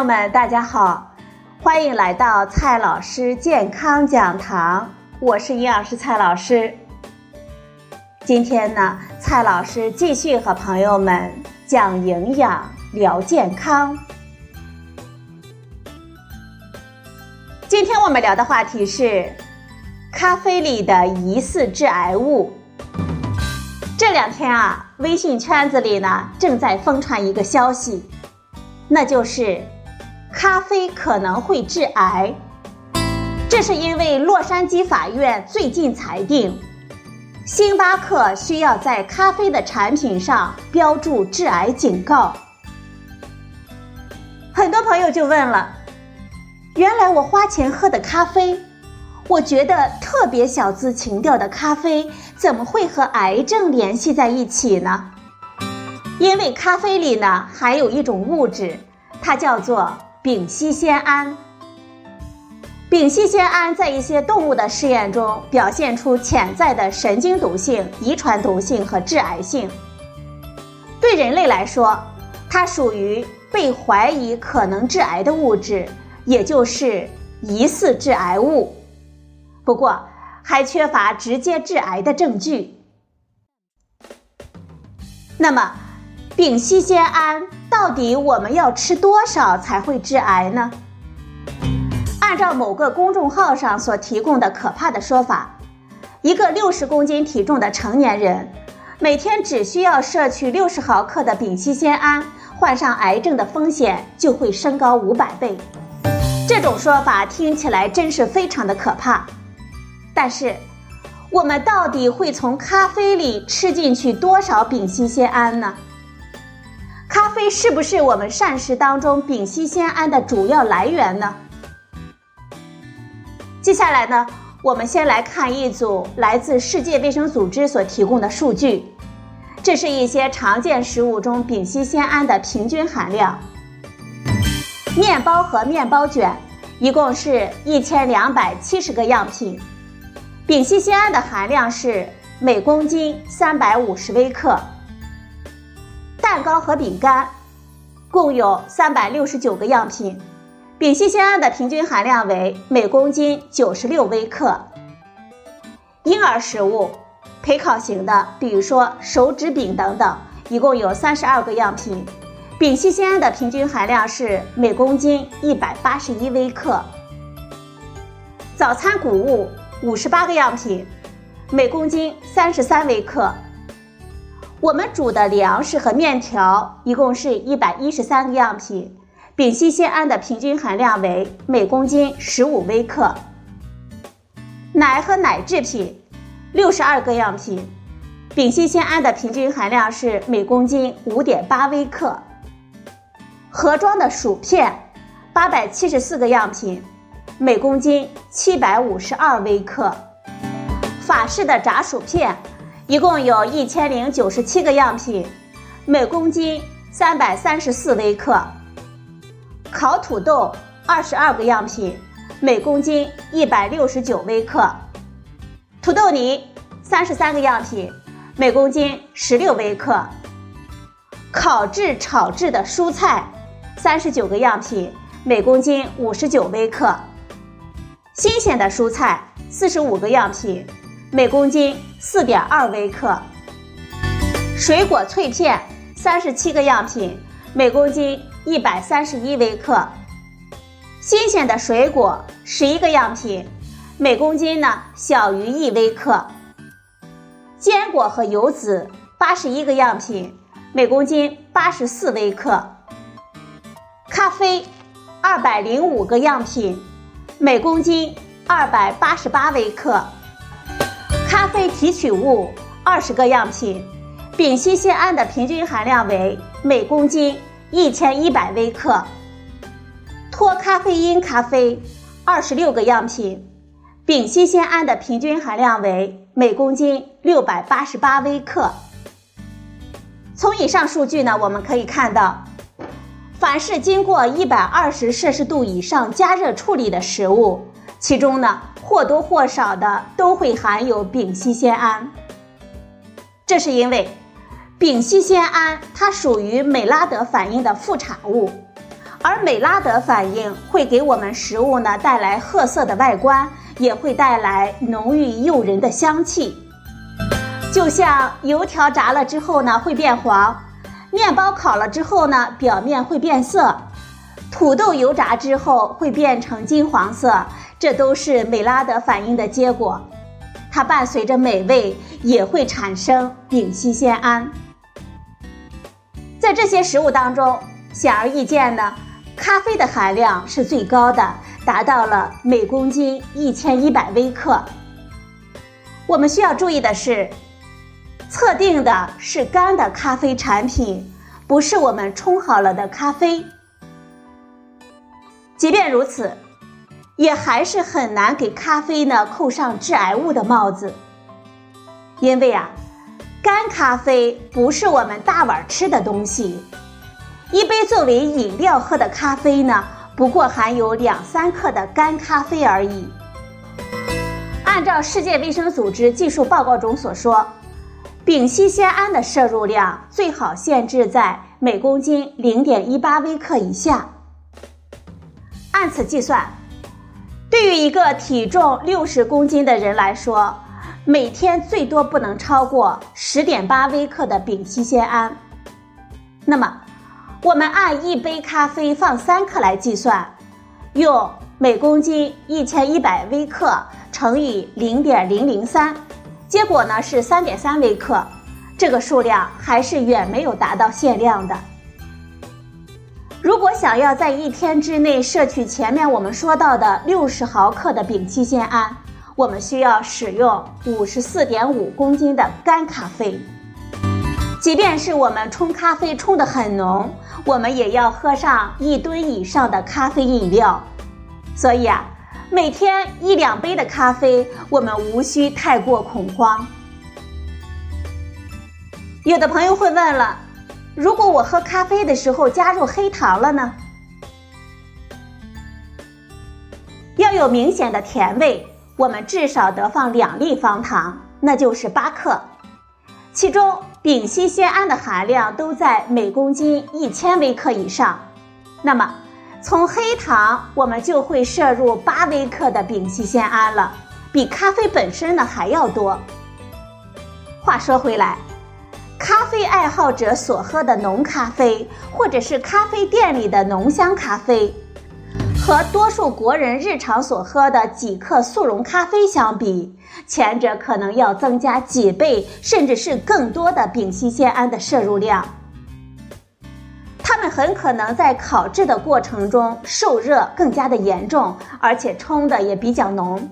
朋友们，大家好，欢迎来到蔡老师健康讲堂，我是营养师蔡老师。今天呢，蔡老师继续和朋友们讲营养、聊健康。今天我们聊的话题是咖啡里的疑似致癌物。这两天啊，微信圈子里呢正在疯传一个消息，那就是咖啡可能会致癌。这是因为洛杉矶法院最近裁定。星巴克需要在咖啡的产品上标注致癌警告。很多朋友就问了：原来我花钱喝的咖啡，我觉得特别小资情调的咖啡，怎么会和癌症联系在一起呢？因为咖啡里呢含有一种物质，它叫做丙烯酰胺。丙烯酰胺在一些动物的试验中表现出潜在的神经毒性、遗传毒性和致癌性。对人类来说，它属于被怀疑可能致癌的物质，也就是疑似致癌物。不过，还缺乏直接致癌的证据。那么，丙烯酰胺到底我们要吃多少才会致癌呢？按照某个公众号上所提供的可怕的说法，一个六十公斤体重的成年人，每天只需要摄取六十毫克的丙烯酰胺，患上癌症的风险就会升高五百倍。这种说法听起来真是非常的可怕。但是，我们到底会从咖啡里吃进去多少丙烯酰胺呢？咖啡是不是我们膳食当中丙烯酰胺的主要来源呢？接下来呢，我们先来看一组来自世界卫生组织所提供的数据。这是一些常见食物中丙烯酰胺的平均含量。面包和面包卷一共是一千两百七十个样品，丙烯酰胺的含量是每公斤三百五十微克。蛋糕和饼干共有三百六十九个样品。丙烯酰胺的平均含量为每公斤九十六微克。婴儿食物、焙烤型的，比如说手指饼等等，一共有三十二个样品，丙烯酰胺的平均含量是每公斤一百八十一微克。早餐谷物五十八个样品，每公斤三十三微克。我们煮的粮食和面条一共是一百一十三个样品。丙烯酰胺的平均含量为每公斤十五微克。奶和奶制品六十二个样品，丙烯酰胺的平均含量是每公斤五点八微克。盒装的薯片八百七十四个样品，每公斤七百五十二微克。法式的炸薯片一共有一千零九十七个样品，每公斤三百三十四微克。烤土豆二十二个样品，每公斤一百六十九微克；土豆泥三十三个样品，每公斤十六微克；烤制、炒制的蔬菜三十九个样品，每公斤五十九微克；新鲜的蔬菜四十五个样品，每公斤四点二微克；水果脆片三十七个样品，每公斤。一百三十一微克，新鲜的水果十一个样品，每公斤呢小于一微克。坚果和油脂八十一个样品，每公斤八十四微克。咖啡二百零五个样品，每公斤二百八十八微克。咖啡提取物二十个样品，丙烯酰胺的平均含量为每公斤。一千一百微克，脱咖啡因咖啡二十六个样品，丙烯酰胺的平均含量为每公斤六百八十八微克。从以上数据呢，我们可以看到，凡是经过一百二十摄氏度以上加热处理的食物，其中呢或多或少的都会含有丙烯酰胺。这是因为。丙烯酰胺它属于美拉德反应的副产物，而美拉德反应会给我们食物呢带来褐色的外观，也会带来浓郁诱人的香气。就像油条炸了之后呢会变黄，面包烤了之后呢表面会变色，土豆油炸之后会变成金黄色，这都是美拉德反应的结果。它伴随着美味，也会产生丙烯酰胺。在这些食物当中，显而易见呢。咖啡的含量是最高的，达到了每公斤一千一百微克。我们需要注意的是，测定的是干的咖啡产品，不是我们冲好了的咖啡。即便如此，也还是很难给咖啡呢扣上致癌物的帽子，因为啊，干咖啡不是我们大碗吃的东西。一杯作为饮料喝的咖啡呢，不过含有两三克的干咖啡而已。按照世界卫生组织技术报告中所说，丙烯酰胺的摄入量最好限制在每公斤零点一八微克以下。按此计算，对于一个体重六十公斤的人来说，每天最多不能超过十点八微克的丙烯酰胺。那么，我们按一杯咖啡放三克来计算，用每公斤一千一百微克乘以零点零零三，结果呢是三点三微克。这个数量还是远没有达到限量的。如果想要在一天之内摄取前面我们说到的六十毫克的丙烯酰胺，我们需要使用五十四点五公斤的干咖啡。即便是我们冲咖啡冲得很浓，我们也要喝上一吨以上的咖啡饮料。所以啊，每天一两杯的咖啡，我们无需太过恐慌。有的朋友会问了，如果我喝咖啡的时候加入黑糖了呢？要有明显的甜味，我们至少得放两粒方糖，那就是八克，其中。丙烯酰胺的含量都在每公斤一千微克以上，那么从黑糖我们就会摄入八微克的丙烯酰胺了，比咖啡本身呢还要多。话说回来，咖啡爱好者所喝的浓咖啡，或者是咖啡店里的浓香咖啡。和多数国人日常所喝的几克速溶咖啡相比，前者可能要增加几倍，甚至是更多的丙烯酰胺的摄入量。它们很可能在烤制的过程中受热更加的严重，而且冲的也比较浓。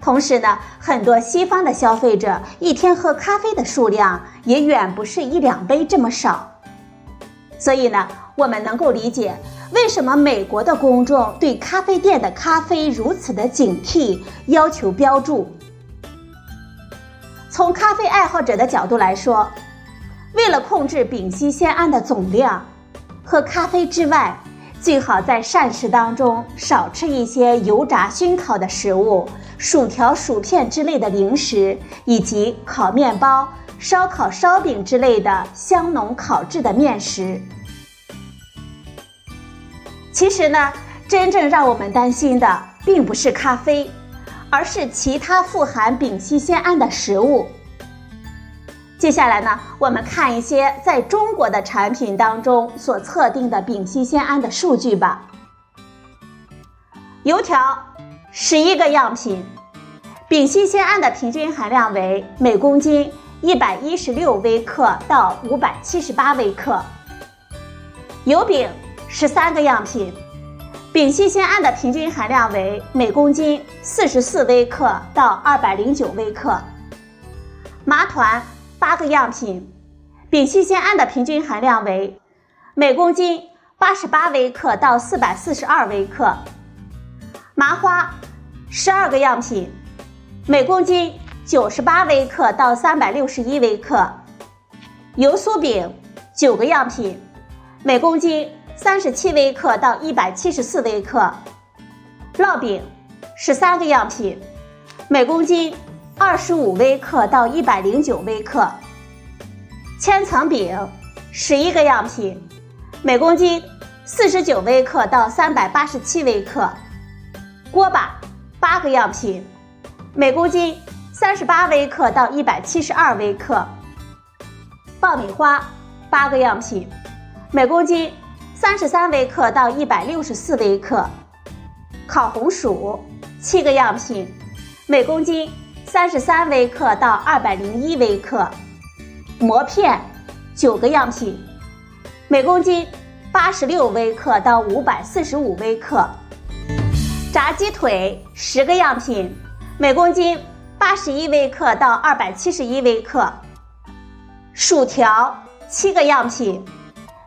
同时呢，很多西方的消费者一天喝咖啡的数量也远不是一两杯这么少。所以呢，我们能够理解。为什么美国的公众对咖啡店的咖啡如此的警惕，要求标注？从咖啡爱好者的角度来说，为了控制丙烯酰胺的总量，喝咖啡之外，最好在膳食当中少吃一些油炸熏烤的食物，薯条、薯片之类的零食，以及烤面包、烧烤、烧饼之类的香浓烤制的面食。其实呢，真正让我们担心的并不是咖啡，而是其他富含丙烯酰胺的食物。接下来呢，我们看一些在中国的产品当中所测定的丙烯酰胺的数据吧。油条十一个样品，丙烯酰胺的平均含量为每公斤一百一十六微克到五百七十八微克。油饼。十三个样品，丙烯酰胺的平均含量为每公斤四十四微克到二百零九微克。麻团八个样品，丙烯酰胺的平均含量为每公斤八十八微克到四百四十二微克。麻花十二个样品，每公斤九十八微克到三百六十一微克。油酥饼九个样品，每公斤。三十七微克到一百七十四微克，烙饼十三个样品，每公斤二十五微克到一百零九微克。千层饼十一个样品，每公斤四十九微克到三百八十七微克；锅巴八个样品，每公斤三十八微克到一百七十二微克；爆米花八个样品，每公斤三十三微克到一百六十四微克；烤红薯七个样品，每公斤三十三微克到二百零一微克；馍片九个样品。每公斤八十六微克到五百四十五微克，炸鸡腿十个样品，每公斤八十一微克到二百七十一微克，薯条七个样品，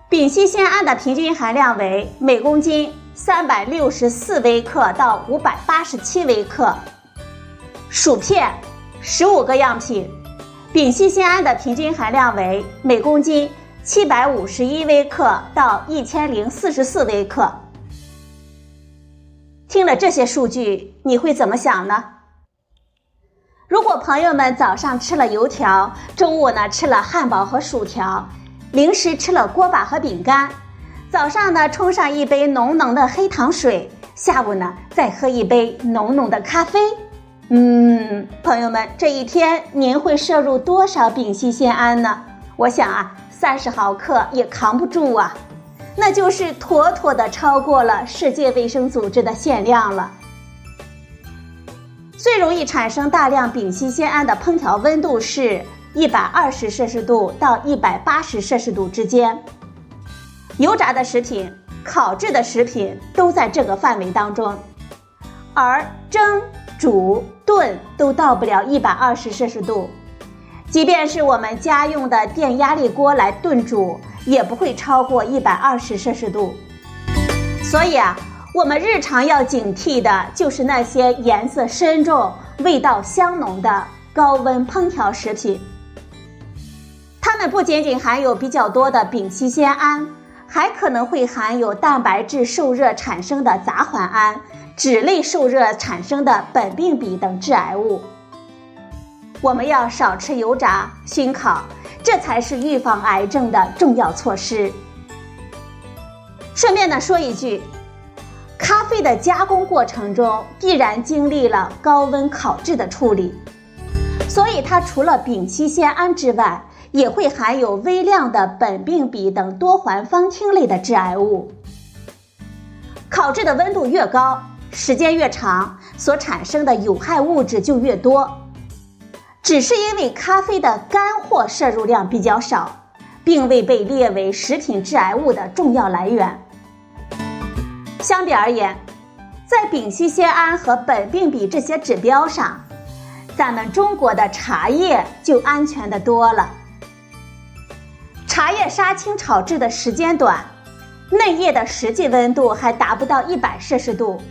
丙烯酰胺的平均含量为每公斤三百六十四微克到五百八十七微克，薯片十五个样品，丙烯酰胺的平均含量为每公斤。七百五十一微克到一千零四十四微克。听了这些数据，你会怎么想呢？如果朋友们早上吃了油条，中午呢吃了汉堡和薯条，零食吃了锅巴和饼干，早上呢冲上一杯浓浓的黑糖水，下午呢再喝一杯浓浓的咖啡，嗯，朋友们，这一天您会摄入多少丙烯酰胺呢？我想啊。三十毫克也扛不住啊，那就是妥妥的超过了世界卫生组织的限量了。最容易产生大量丙烯酰胺的烹调温度是一百二十摄氏度到一百八十摄氏度之间，油炸的食品、烤制的食品都在这个范围当中，而蒸、煮、炖都到不了一百二十摄氏度。即便是我们家用的电压力锅来炖煮，也不会超过一百二十摄氏度。所以啊，我们日常要警惕的就是那些颜色深重、味道香浓的高温烹调食品。它们不仅仅含有比较多的丙烯酰胺，还可能会含有蛋白质受热产生的杂环胺、脂类受热产生的苯并芘等致癌物。我们要少吃油炸、熏烤，这才是预防癌症的重要措施。顺便呢说一句，咖啡的加工过程中必然经历了高温烤制的处理，所以它除了丙烯酰胺之外，也会含有微量的苯并芘等多环芳烃类的致癌物。烤制的温度越高，时间越长，所产生的有害物质就越多。只是因为咖啡的干货摄入量比较少，并未被列为食品致癌物的重要来源。相比而言，在丙烯酰胺和苯并芘这些指标上，咱们中国的茶叶就安全的多了。茶叶杀青炒制的时间短，嫩叶的实际温度还达不到一百摄氏度，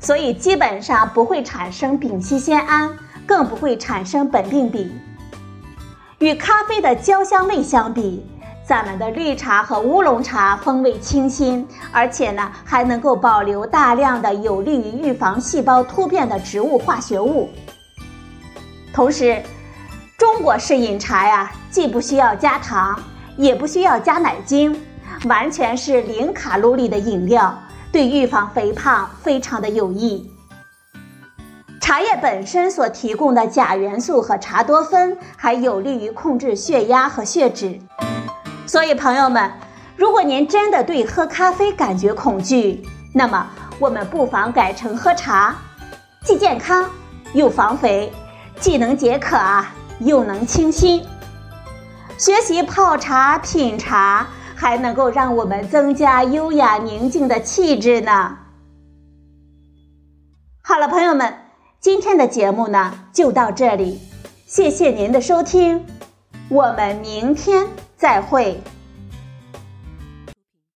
所以基本上不会产生丙烯酰胺。更不会产生苯并芘。与咖啡的焦香味相比，咱们的绿茶和乌龙茶风味清新，而且呢还能够保留大量的有利于预防细胞突变的植物化学物。同时，中国式饮茶呀，既不需要加糖，也不需要加奶精，完全是零卡路里的饮料，对预防肥胖非常的有益。茶叶本身所提供的钾元素和茶多酚还有利于控制血压和血脂，所以朋友们，如果您真的对喝咖啡感觉恐惧，那么我们不妨改成喝茶，既健康又防肥，既能解渴啊，又能清新。学习泡茶品茶，还能够让我们增加优雅宁静的气质呢。好了，朋友们。今天的节目呢，就到这里，谢谢您的收听，我们明天再会。